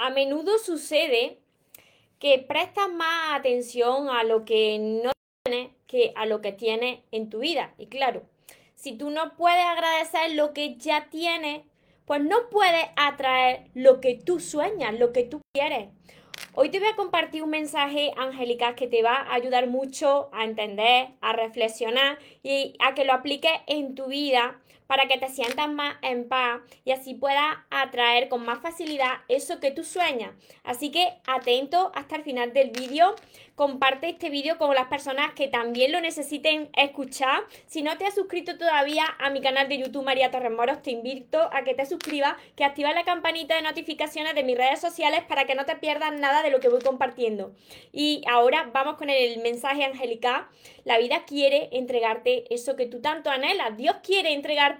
a menudo sucede que prestas más atención a lo que no tienes que a lo que tienes en tu vida. Y claro, si tú no puedes agradecer lo que ya tienes, pues no puedes atraer lo que tú sueñas, lo que tú quieres. Hoy te voy a compartir un mensaje, Angélica, que te va a ayudar mucho a entender, a reflexionar y a que lo apliques en tu vida para que te sientas más en paz y así puedas atraer con más facilidad eso que tú sueñas. Así que atento hasta el final del vídeo. Comparte este vídeo con las personas que también lo necesiten escuchar. Si no te has suscrito todavía a mi canal de YouTube María Torres Moros, te invito a que te suscribas, que activas la campanita de notificaciones de mis redes sociales para que no te pierdas nada de lo que voy compartiendo. Y ahora vamos con el mensaje angelical. La vida quiere entregarte eso que tú tanto anhelas. Dios quiere entregarte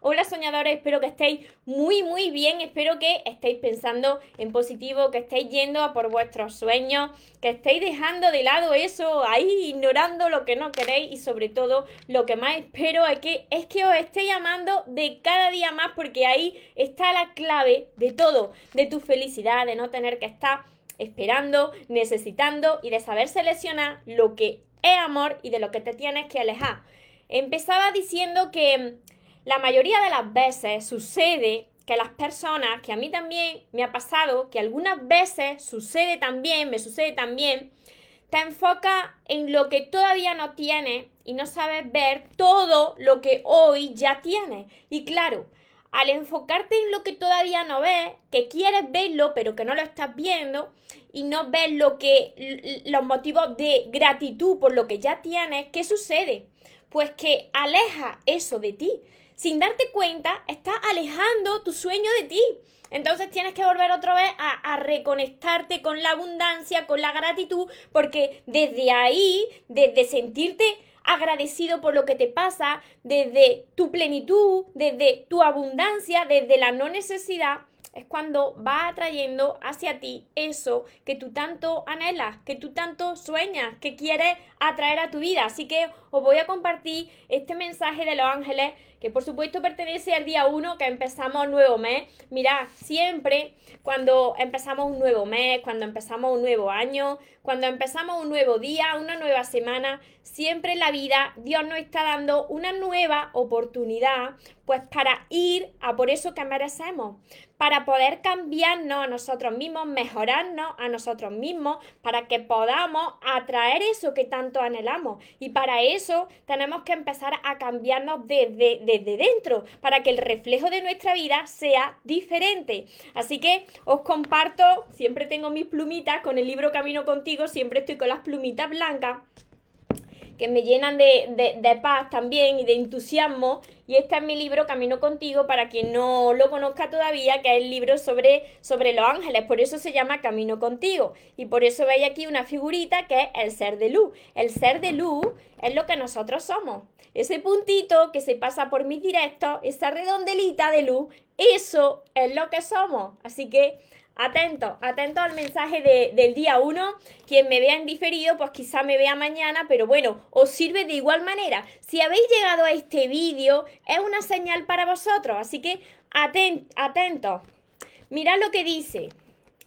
Hola soñadores, espero que estéis muy muy bien, espero que estéis pensando en positivo, que estéis yendo a por vuestros sueños, que estéis dejando de lado eso, ahí ignorando lo que no queréis y sobre todo lo que más espero es que, es que os estéis amando de cada día más porque ahí está la clave de todo, de tu felicidad, de no tener que estar esperando, necesitando y de saber seleccionar lo que es amor y de lo que te tienes que alejar. Empezaba diciendo que la mayoría de las veces sucede que las personas, que a mí también me ha pasado, que algunas veces sucede también, me sucede también, te enfoca en lo que todavía no tienes y no sabes ver todo lo que hoy ya tienes. Y claro, al enfocarte en lo que todavía no ves, que quieres verlo, pero que no lo estás viendo, y no ves lo que los motivos de gratitud por lo que ya tienes, ¿qué sucede? Pues que aleja eso de ti. Sin darte cuenta, estás alejando tu sueño de ti. Entonces tienes que volver otra vez a, reconectarte con la abundancia, con la gratitud, porque desde ahí, desde sentirte agradecido por lo que te pasa, desde tu plenitud, desde tu abundancia, desde la no necesidad, es cuando va atrayendo hacia ti eso que tú tanto anhelas, que tú tanto sueñas, que quieres atraer a tu vida. Así que os voy a compartir este mensaje de los ángeles que por supuesto pertenece al día 1 que empezamos nuevo mes. Mirad, siempre cuando empezamos un nuevo mes, cuando empezamos un nuevo año, cuando empezamos un nuevo día, una nueva semana, siempre en la vida Dios nos está dando una nueva oportunidad pues para ir a por eso que merecemos, para poder cambiarnos a nosotros mismos, mejorarnos a nosotros mismos, para que podamos atraer eso que tanto anhelamos. Y para eso tenemos que empezar a cambiarnos desde, dentro, para que el reflejo de nuestra vida sea diferente. Así que os comparto, siempre tengo mis plumitas con el libro Camino contigo, siempre estoy con las plumitas blancas que me llenan de, paz también y de entusiasmo. Y este es mi libro Camino contigo, para quien no lo conozca todavía, que es el libro sobre, sobre los ángeles. Por eso se llama Camino contigo. Y por eso veis aquí una figurita que es el ser de luz. El ser de luz es lo que nosotros somos. Ese puntito que se pasa por mis directos, esa redondelita de luz, eso es lo que somos. Así que Atento, atento al mensaje del día 1. Quien me vea en diferido, pues quizá me vea mañana, pero bueno, os sirve de igual manera. Si habéis llegado a este vídeo, es una señal para vosotros, así que atent, atento. Mirad lo que dice.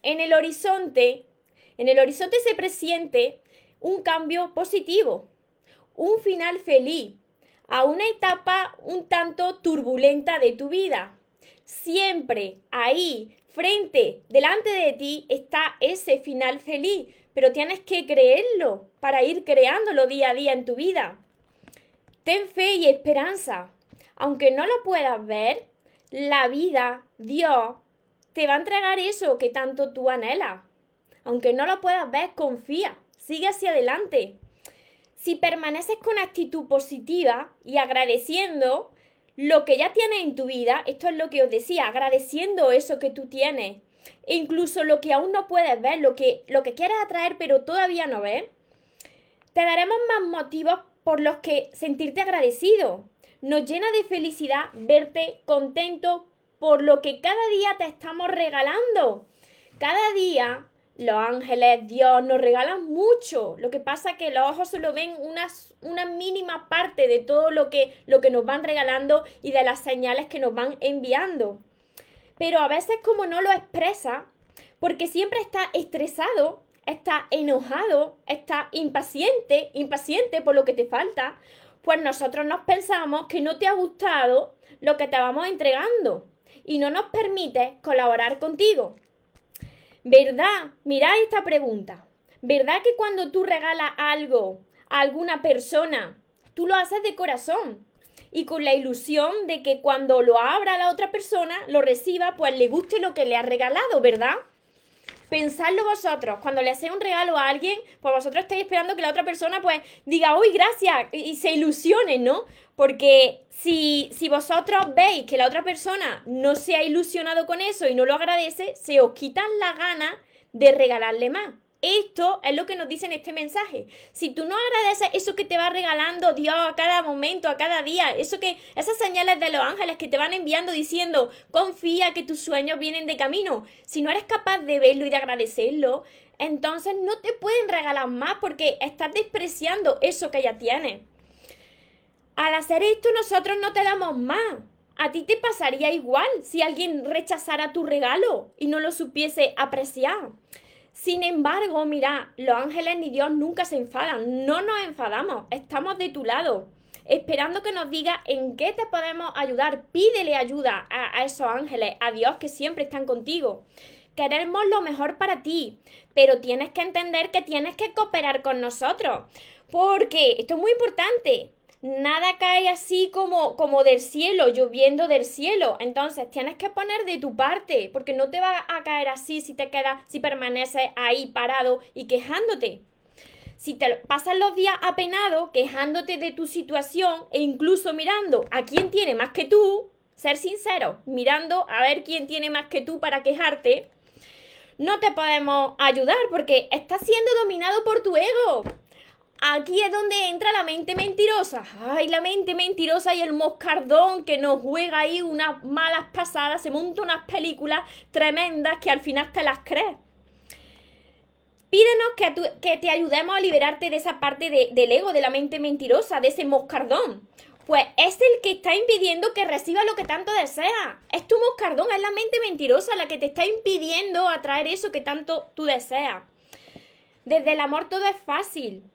En el horizonte, en el horizonte se presiente un cambio positivo, un final feliz, a una etapa un tanto turbulenta de tu vida. Siempre ahí frente, delante de ti está ese final feliz, pero tienes que creerlo para ir creándolo día a día en tu vida. Ten fe y esperanza. Aunque no lo puedas ver, la vida, Dios, te va a entregar eso que tanto tú anhelas. Aunque no lo puedas ver, confía, sigue hacia adelante. Si permaneces con actitud positiva y agradeciendo, lo que ya tienes en tu vida, esto es lo que os decía, agradeciendo eso que tú tienes, e incluso lo que aún no puedes ver, lo que, lo que quieres atraer pero todavía no ves, te daremos más motivos por los que sentirte agradecido. Nos llena de felicidad verte contento por lo que cada día te estamos regalando. Cada día los ángeles, Dios, nos regalan mucho. Lo que pasa es que los ojos solo ven una, mínima parte de todo lo que, lo que nos van regalando y de las señales que nos van enviando pero a veces como no lo expresa, porque siempre está estresado, está enojado, está impaciente, impaciente por lo que te falta, pues nosotros nos pensamos que no te ha gustado lo que te vamos entregando y no nos permite colaborar contigo. ¿Verdad? Mirad esta pregunta. ¿Verdad que cuando tú regalas algo a alguna persona, tú lo haces de corazón? y con la ilusión de que cuando lo abra la otra persona, lo reciba, pues le guste lo que le ha regalado, ¿verdad? Pensadlo vosotros, cuando le hacéis un regalo a alguien, pues vosotros estáis esperando que la otra persona pues diga, uy, gracias, y se ilusione, ¿no? Porque si, si vosotros veis que la otra persona no se ha ilusionado con eso y no lo agradece, se os quitan la gana de regalarle más. Esto es lo que nos dice en este mensaje. Si tú no agradeces eso que te va regalando Dios a cada momento, a cada día, eso que, esas señales de los ángeles que te van enviando diciendo, confía que tus sueños vienen de camino. Si no eres capaz de verlo y de agradecerlo, entonces no te pueden regalar más porque estás despreciando eso que ya tienes. Al hacer esto nosotros no te damos más. A ti te pasaría igual si alguien rechazara tu regalo y no lo supiese apreciar. Sin embargo, mira, los ángeles ni Dios nunca se enfadan, no nos enfadamos, estamos de tu lado, esperando que nos diga en qué te podemos ayudar. Pídele ayuda a, a esos ángeles, a Dios que siempre están contigo. Queremos lo mejor para ti, pero tienes que entender que tienes que cooperar con nosotros, porque esto es muy importante nada cae así como, como del cielo, lloviendo del cielo. Entonces tienes que poner de tu parte, porque no te va a caer así si te quedas, si permaneces ahí parado y quejándote. Si te pasas los días apenado, quejándote de tu situación e incluso mirando a quién tiene más que tú, ser sincero, mirando a ver quién tiene más que tú para quejarte, no te podemos ayudar porque estás siendo dominado por tu ego. Aquí es donde entra la mente mentirosa. Ay, la mente mentirosa y el moscardón que nos juega ahí unas malas pasadas, se monta unas películas tremendas que al final te las crees. Pídenos que, te ayudemos a liberarte de esa parte del ego, de la mente mentirosa, de ese moscardón. Pues es el que está impidiendo que reciba lo que tanto desea. Es tu moscardón, es la mente mentirosa la que te está impidiendo atraer eso que tanto tú deseas. Desde el amor todo es fácil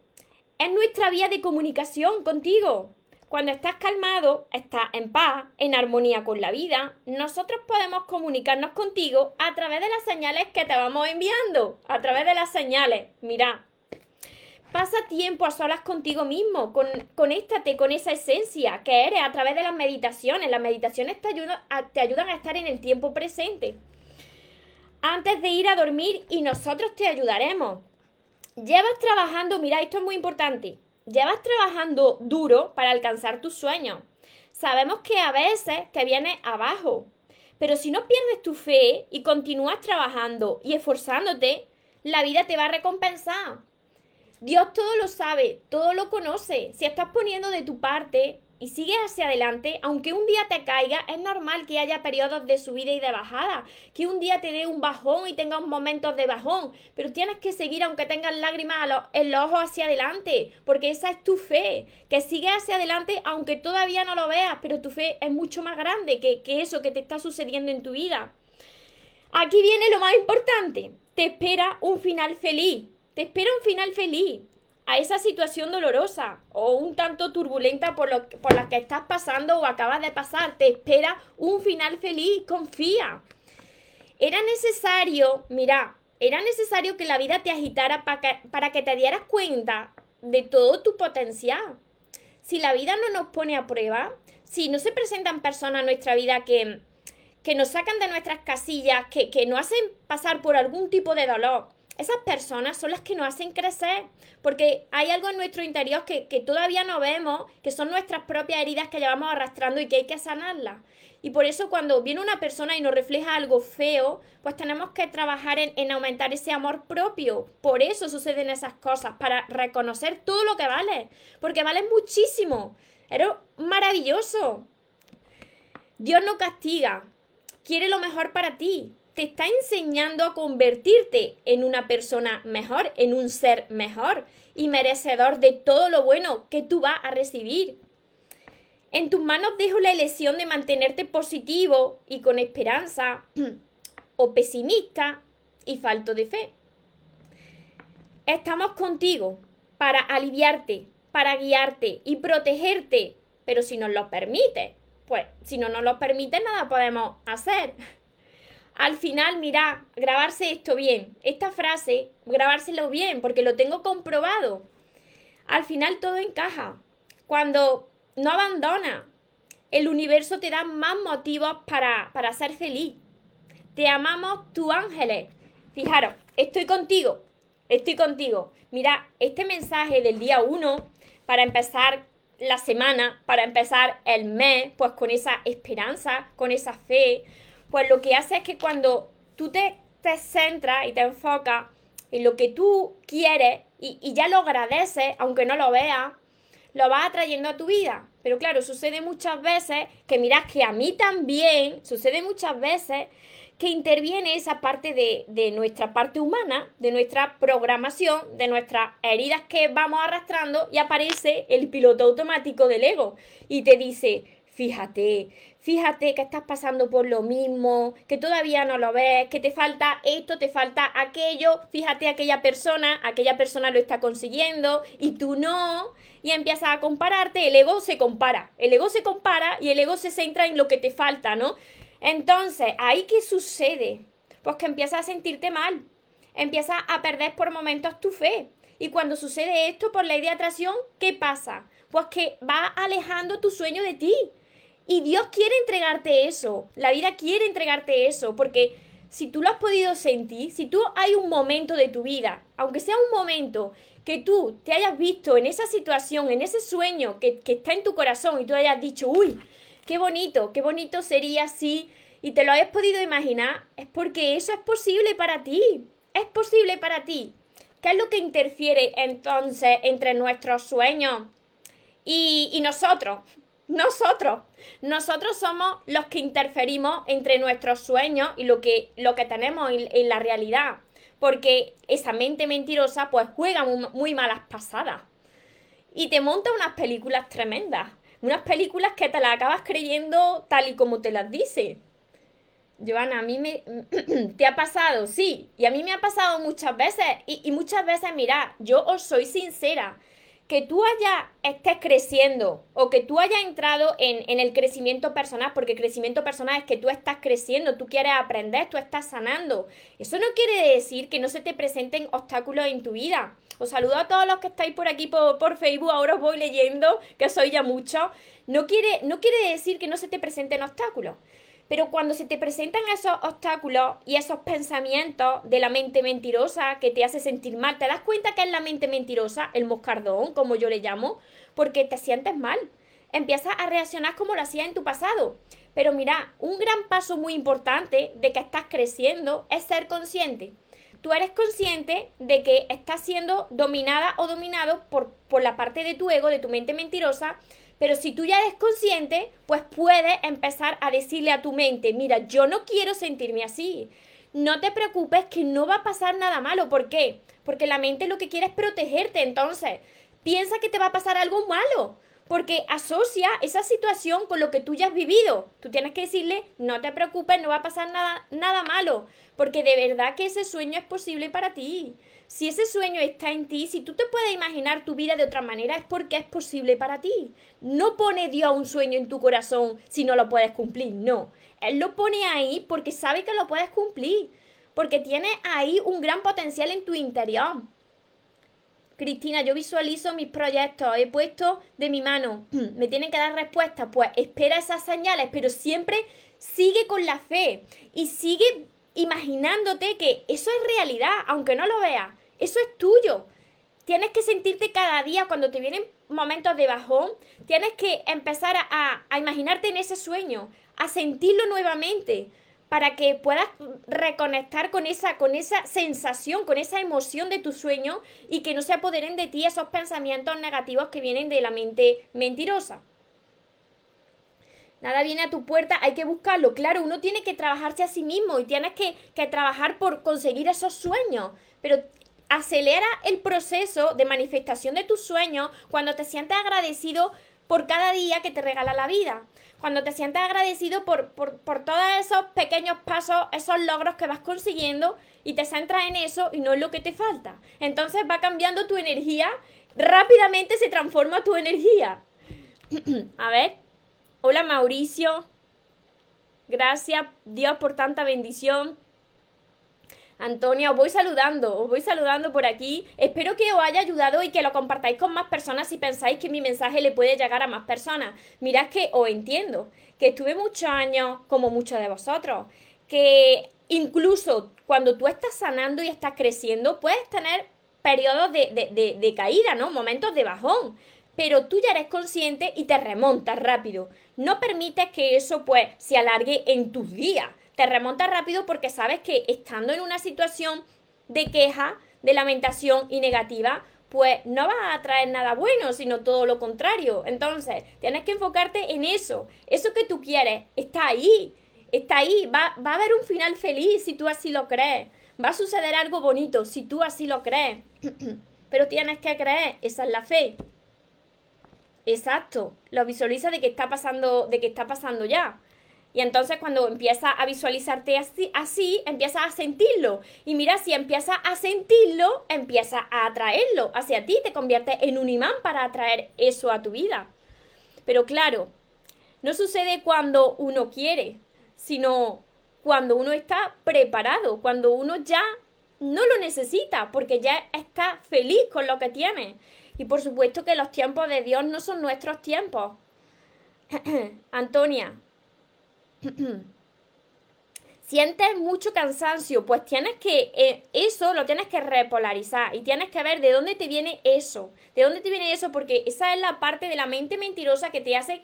es nuestra vía de comunicación contigo. Cuando estás calmado, estás en paz, en armonía con la vida, nosotros podemos comunicarnos contigo a través de las señales que te vamos enviando, a través de las señales. Mira, pasa tiempo a solas contigo mismo, con, conéctate con esa esencia que eres a través de las meditaciones. Las meditaciones te, te ayudan a estar en el tiempo presente. Antes de ir a dormir y nosotros te ayudaremos llevas trabajando, mira, esto es muy importante, llevas trabajando duro para alcanzar tus sueños. Sabemos que a veces te viene abajo, pero si no pierdes tu fe y continúas trabajando y esforzándote, la vida te va a recompensar. Dios todo lo sabe, todo lo conoce. Si estás poniendo de tu parte, y sigues hacia adelante, aunque un día te caiga, es normal que haya periodos de subida y de bajada, que un día te dé un bajón y tengas momentos de bajón, pero tienes que seguir aunque tengas lágrimas en los ojos hacia adelante, porque esa es tu fe, que sigues hacia adelante aunque todavía no lo veas, pero tu fe es mucho más grande que, que eso que te está sucediendo en tu vida. Aquí viene lo más importante, te espera un final feliz, te espera un final feliz a esa situación dolorosa o un tanto turbulenta por, lo, por la que estás pasando o acabas de pasar. Te espera un final feliz, confía. Era necesario, mira, era necesario que la vida te agitara para que, te dieras cuenta de todo tu potencial. Si la vida no nos pone a prueba, si no se presentan personas en nuestra vida que, que nos sacan de nuestras casillas, que, que nos hacen pasar por algún tipo de dolor, esas personas son las que nos hacen crecer, porque hay algo en nuestro interior que, que, todavía no vemos, que son nuestras propias heridas que llevamos arrastrando y que hay que sanarlas. Y por eso cuando viene una persona y nos refleja algo feo, pues tenemos que trabajar en, en aumentar ese amor propio. Por eso suceden esas cosas, para reconocer todo lo que vale, porque vale muchísimo. Eres maravilloso. Dios no castiga, quiere lo mejor para ti te está enseñando a convertirte en una persona mejor, en un ser mejor y merecedor de todo lo bueno que tú vas a recibir. En tus manos dejo la elección de mantenerte positivo y con esperanza o pesimista y falto de fe. Estamos contigo para aliviarte, para guiarte y protegerte, pero si nos lo permite, pues si no nos lo permite nada podemos hacer. Al final, mira, grabarse esto bien, esta frase, grabárselo bien, porque lo tengo comprobado. Al final todo encaja. Cuando no abandona, el universo te da más motivos para, para ser feliz. Te amamos, tu ángeles. Fijaros, estoy contigo, estoy contigo. Mira, este mensaje del día 1, para empezar la semana, para empezar el mes, pues con esa esperanza, con esa fe, pues lo que hace es que cuando tú te, te centras y te enfocas en lo que tú quieres y, ya lo agradeces, aunque no lo veas, lo vas atrayendo a tu vida. Pero claro, sucede muchas veces que miras que a mí también, sucede muchas veces que interviene esa parte de, de, nuestra parte humana, de nuestra programación, de nuestras heridas que vamos arrastrando y aparece el piloto automático del ego y te dice, fíjate, fíjate que estás pasando por lo mismo, que todavía no lo ves, que te falta esto, te falta aquello, fíjate aquella persona, aquella persona lo está consiguiendo y tú no, y empiezas a compararte, el ego se compara, el ego se compara y el ego se centra en lo que te falta, ¿no? Entonces, ¿ahí qué sucede? Pues que empiezas a sentirte mal, empiezas a perder por momentos tu fe. Y cuando sucede esto por idea de atracción, ¿qué pasa? Pues que va alejando tu sueño de ti y Dios quiere entregarte eso, la vida quiere entregarte eso, porque si tú lo has podido sentir, si tú hay un momento de tu vida, aunque sea un momento que tú te hayas visto en esa situación, en ese sueño que, está en tu corazón y tú hayas dicho, uy, qué bonito, qué bonito sería si, y te lo hayas podido imaginar, es porque eso es posible para ti, es posible para ti. ¿Qué es lo que interfiere entonces entre nuestros sueños y nosotros? Nosotros. Nosotros somos los que interferimos entre nuestros sueños y lo que, lo que tenemos en, la realidad. Porque esa mente mentirosa pues juega muy, malas pasadas. Y te monta unas películas tremendas. Unas películas que te las acabas creyendo tal y como te las dice. Joana, a mí me... ¿Te ha pasado? Sí. Y a mí me ha pasado muchas veces. Y, y muchas veces, mira, yo os soy sincera que tú haya, estés creciendo o que tú hayas entrado en, en, el crecimiento personal, porque crecimiento personal es que tú estás creciendo, tú quieres aprender, tú estás sanando. Eso no quiere decir que no se te presenten obstáculos en tu vida. Os saludo a todos los que estáis por aquí por, por Facebook, ahora os voy leyendo, que soy ya mucho. No quiere, no quiere decir que no se te presenten obstáculos. Pero cuando se te presentan esos obstáculos y esos pensamientos de la mente mentirosa que te hace sentir mal, te das cuenta que es la mente mentirosa, el moscardón, como yo le llamo, porque te sientes mal. Empiezas a reaccionar como lo hacías en tu pasado. Pero mira, un gran paso muy importante de que estás creciendo es ser consciente. Tú eres consciente de que estás siendo dominada o dominado por, por la parte de tu ego, de tu mente mentirosa, pero si tú ya eres consciente, pues puedes empezar a decirle a tu mente, mira, yo no quiero sentirme así. No te preocupes que no va a pasar nada malo. ¿Por qué? Porque la mente lo que quiere es protegerte. Entonces, piensa que te va a pasar algo malo. Porque asocia esa situación con lo que tú ya has vivido. Tú tienes que decirle, no te preocupes, no va a pasar nada, nada malo. Porque de verdad que ese sueño es posible para ti. Si ese sueño está en ti, si tú te puedes imaginar tu vida de otra manera, es porque es posible para ti. No pone Dios un sueño en tu corazón si no lo puedes cumplir, no. Él lo pone ahí porque sabe que lo puedes cumplir, porque tiene ahí un gran potencial en tu interior. Cristina, yo visualizo mis proyectos, he puesto de mi mano, me tienen que dar respuesta, pues espera esas señales, pero siempre sigue con la fe y sigue imaginándote que eso es realidad, aunque no lo veas, eso es tuyo. Tienes que sentirte cada día cuando te vienen momentos de bajón, tienes que empezar a, a imaginarte en ese sueño, a sentirlo nuevamente, para que puedas reconectar con esa, con esa sensación, con esa emoción de tu sueño y que no se apoderen de ti esos pensamientos negativos que vienen de la mente mentirosa. Nada viene a tu puerta, hay que buscarlo. Claro, uno tiene que trabajarse a sí mismo y tienes que, que trabajar por conseguir esos sueños. Pero acelera el proceso de manifestación de tus sueños cuando te sientes agradecido por cada día que te regala la vida cuando te sientes agradecido por, todos esos pequeños pasos, esos logros que vas consiguiendo y te centras en eso y no en lo que te falta. Entonces va cambiando tu energía, rápidamente se transforma tu energía. A ver, hola Mauricio, gracias Dios por tanta bendición. Antonia, os voy saludando, os voy saludando por aquí. Espero que os haya ayudado y que lo compartáis con más personas si pensáis que mi mensaje le puede llegar a más personas. Mirad que os entiendo, que estuve muchos años, como muchos de vosotros, que incluso cuando tú estás sanando y estás creciendo, puedes tener periodos de, de caída, ¿no? Momentos de bajón pero tú ya eres consciente y te remontas rápido. No permites que eso pues se alargue en tus días te remontas rápido porque sabes que estando en una situación de queja, de lamentación y negativa, pues no vas a traer nada bueno, sino todo lo contrario. Entonces, tienes que enfocarte en eso. Eso que tú quieres está ahí, está ahí. Va, va a haber un final feliz si tú así lo crees. Va a suceder algo bonito si tú así lo crees. Pero tienes que creer, esa es la fe. Exacto, lo visualiza de que está pasando, de que está pasando ya. Y entonces cuando empiezas a visualizarte así, así, empiezas a sentirlo. Y mira, si empiezas a sentirlo, empiezas a atraerlo hacia ti, te conviertes en un imán para atraer eso a tu vida. Pero claro, no sucede cuando uno quiere, sino cuando uno está preparado, cuando uno ya no lo necesita, porque ya está feliz con lo que tiene. Y por supuesto que los tiempos de Dios no son nuestros tiempos. Antonia, sientes mucho cansancio, pues tienes que, eh, eso lo tienes que repolarizar y tienes que ver de dónde te viene eso, de dónde te viene eso, porque esa es la parte de la mente mentirosa que te hace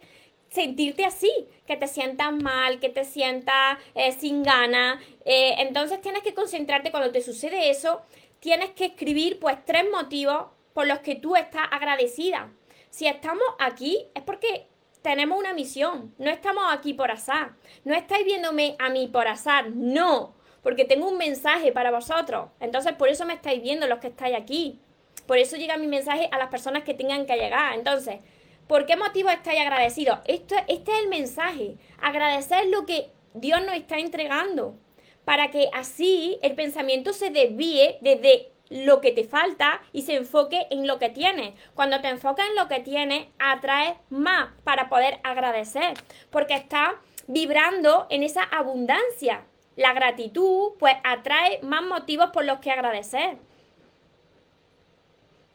sentirte así, que te sientas mal, que te sientas eh, sin gana. Eh, entonces tienes que concentrarte cuando te sucede eso, tienes que escribir pues tres motivos por los que tú estás agradecida. Si estamos aquí es porque tenemos una misión. No estamos aquí por azar. No estáis viéndome a mí por azar. No. Porque tengo un mensaje para vosotros. Entonces, por eso me estáis viendo los que estáis aquí. Por eso llega mi mensaje a las personas que tengan que llegar. Entonces, ¿por qué motivo estáis agradecidos? Esto, este es el mensaje. Agradecer lo que Dios nos está entregando. Para que así el pensamiento se desvíe desde lo que te falta y se enfoque en lo que tienes. Cuando te enfocas en lo que tienes, atraes más para poder agradecer, porque estás vibrando en esa abundancia. La gratitud, pues, atrae más motivos por los que agradecer.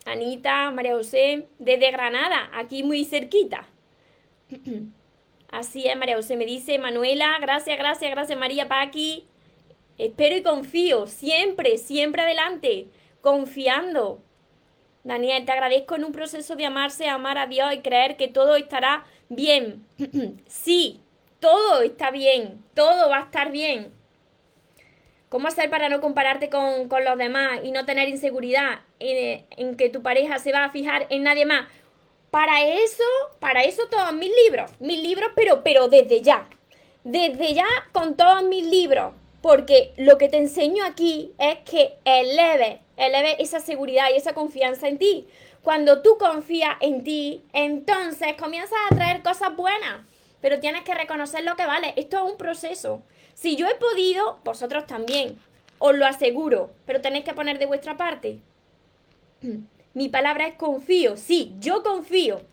Anita, María José, desde Granada, aquí muy cerquita. Así es, María José. Me dice Manuela, gracias, gracias, gracias, María Paqui. Espero y confío, siempre, siempre adelante confiando. Daniel, te agradezco en un proceso de amarse, amar a Dios y creer que todo estará bien. sí, todo está bien, todo va a estar bien. ¿Cómo hacer para no compararte con, los demás y no tener inseguridad en, en, que tu pareja se va a fijar en nadie más? Para eso, para eso todos mis libros, mis libros, pero, pero desde ya, desde ya con todos mis libros, porque lo que te enseño aquí es que eleve, eleve esa seguridad y esa confianza en ti. Cuando tú confías en ti, entonces comienzas a traer cosas buenas, pero tienes que reconocer lo que vale. Esto es un proceso. Si yo he podido, vosotros también. Os lo aseguro, pero tenéis que poner de vuestra parte. Mi palabra es confío. Sí, yo confío.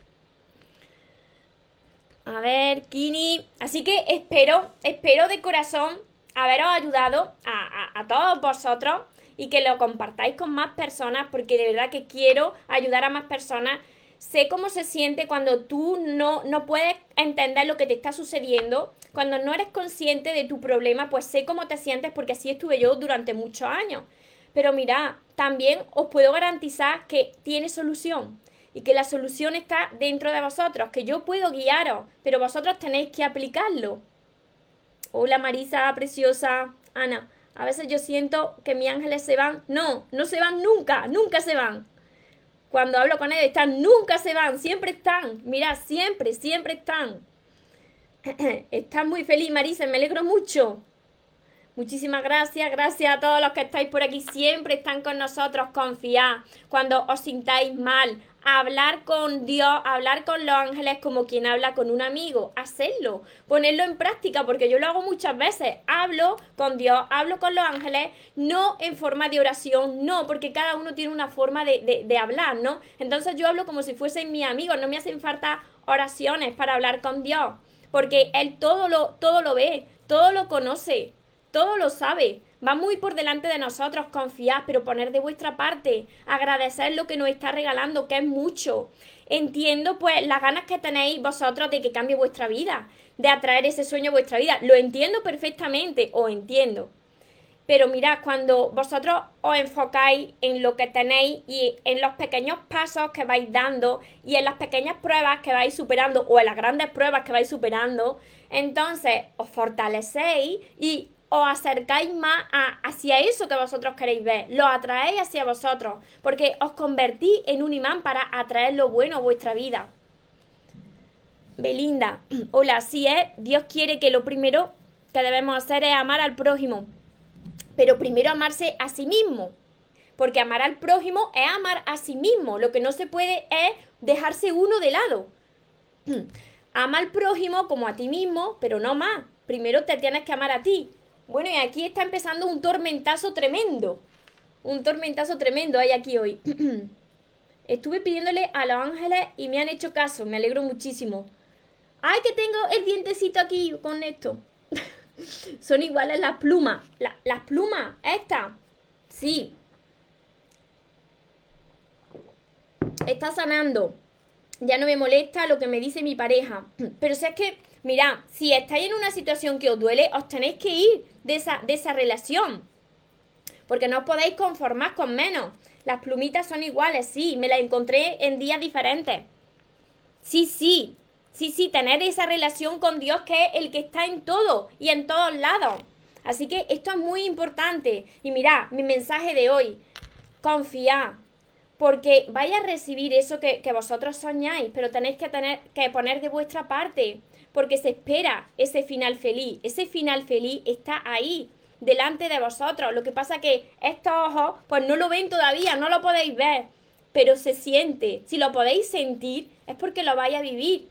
A ver, Kini. Así que espero, espero de corazón haberos ayudado a, todos vosotros y que lo compartáis con más personas porque de verdad que quiero ayudar a más personas. sé cómo se siente cuando tú no, no puedes entender lo que te está sucediendo, cuando no eres consciente de tu problema, pues sé cómo te sientes porque así estuve yo durante muchos años. Pero mira, también os puedo garantizar que tiene solución y que la solución está dentro de vosotros, que yo puedo guiaros, pero vosotros tenéis que aplicarlo. Hola Marisa, preciosa. Ana, a veces yo siento que mis ángeles se van. No, no se van nunca, nunca se van. Cuando hablo con ellos, están, nunca se van, siempre están. Mira, siempre, siempre están. están muy feliz, Marisa, me alegro mucho. Muchísimas gracias, gracias a todos los que estáis por aquí, siempre están con nosotros, confiad. Cuando os sintáis mal, hablar con Dios, hablar con los ángeles como quien habla con un amigo, hacerlo, ponerlo en práctica, porque yo lo hago muchas veces, hablo con Dios, hablo con los ángeles, no en forma de oración, no, porque cada uno tiene una forma de, de, hablar, ¿no? Entonces yo hablo como si fuesen mis amigos, no me hacen falta oraciones para hablar con Dios, porque Él todo lo, todo lo ve, todo lo conoce, todo lo sabe. Va muy por delante de nosotros, confiar, pero poner de vuestra parte, agradecer lo que nos está regalando, que es mucho. Entiendo pues las ganas que tenéis vosotros de que cambie vuestra vida, de atraer ese sueño a vuestra vida. Lo entiendo perfectamente, o entiendo. Pero mirad, cuando vosotros os enfocáis en lo que tenéis y en los pequeños pasos que vais dando y en las pequeñas pruebas que vais superando o en las grandes pruebas que vais superando, entonces os fortalecéis y os acercáis más hacia eso que vosotros queréis ver, lo atraéis hacia vosotros, porque os convertís en un imán para atraer lo bueno a vuestra vida. Belinda, hola, así es, Dios quiere que lo primero que debemos hacer es amar al prójimo, pero primero amarse a sí mismo, porque amar al prójimo es amar a sí mismo, lo que no se puede es dejarse uno de lado. Ama al prójimo como a ti mismo, pero no más. Primero te tienes que amar a ti. Bueno, y aquí está empezando un tormentazo tremendo. Un tormentazo tremendo hay aquí hoy. Estuve pidiéndole a los ángeles y me han hecho caso. Me alegro muchísimo. ¡Ay, que tengo el dientecito aquí con esto! Son iguales las plumas. las plumas, esta. Sí. Está sanando. Ya no me molesta lo que me dice mi pareja. Pero si es que Mira, si estáis en una situación que os duele, os tenéis que ir de esa, de esa relación. Porque no os podéis conformar con menos. Las plumitas son iguales, sí, me las encontré en días diferentes. Sí, sí, sí, sí, tener esa relación con Dios que es el que está en todo y en todos lados. Así que esto es muy importante. Y mira, mi mensaje de hoy, confiad, porque vais a recibir eso que, que, vosotros soñáis, pero tenéis que, tener, que poner de vuestra parte porque se espera ese final feliz. Ese final feliz está ahí, delante de vosotros. Lo que pasa que estos ojos, pues no lo ven todavía, no lo podéis ver, pero se siente. Si lo podéis sentir, es porque lo vais a vivir.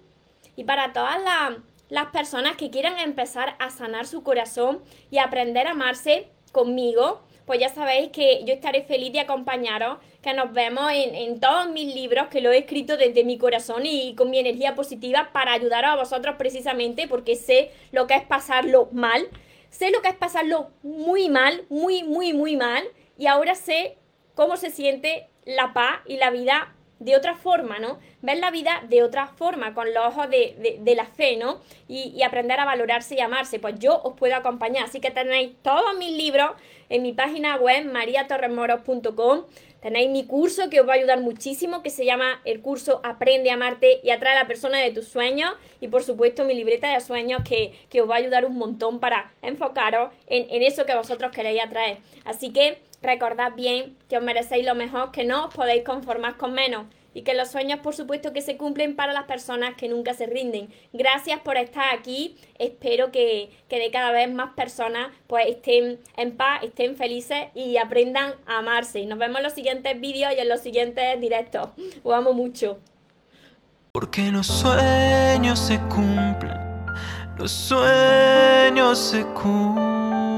Y para todas las, las personas que quieran empezar a sanar su corazón y aprender a amarse conmigo, pues ya sabéis que yo estaré feliz de acompañaros, que nos vemos en, todos mis libros, que lo he escrito desde mi corazón y con mi energía positiva para ayudaros a vosotros precisamente, porque sé lo que es pasarlo mal, sé lo que es pasarlo muy mal, muy, muy, muy mal, y ahora sé cómo se siente la paz y la vida de otra forma, ¿no? Ver la vida de otra forma, con los ojos de, la fe, ¿no? Y, y, aprender a valorarse y amarse. Pues yo os puedo acompañar. Así que tenéis todos mis libros en mi página web mariatorremoros.com. Tenéis mi curso que os va a ayudar muchísimo, que se llama el curso Aprende a amarte y atrae a la persona de tus sueños. Y por supuesto mi libreta de sueños que, os va a ayudar un montón para enfocaros en, en eso que vosotros queréis atraer. Así que recordad bien que os merecéis lo mejor, que no os podéis conformar con menos y que los sueños por supuesto que se cumplen para las personas que nunca se rinden. Gracias por estar aquí, espero que, de cada vez más personas pues estén en paz, estén felices y aprendan a amarse. Nos vemos en los siguientes vídeos y en los siguientes directos. Os amo mucho. Porque los sueños se cumplen, los sueños se cumplen.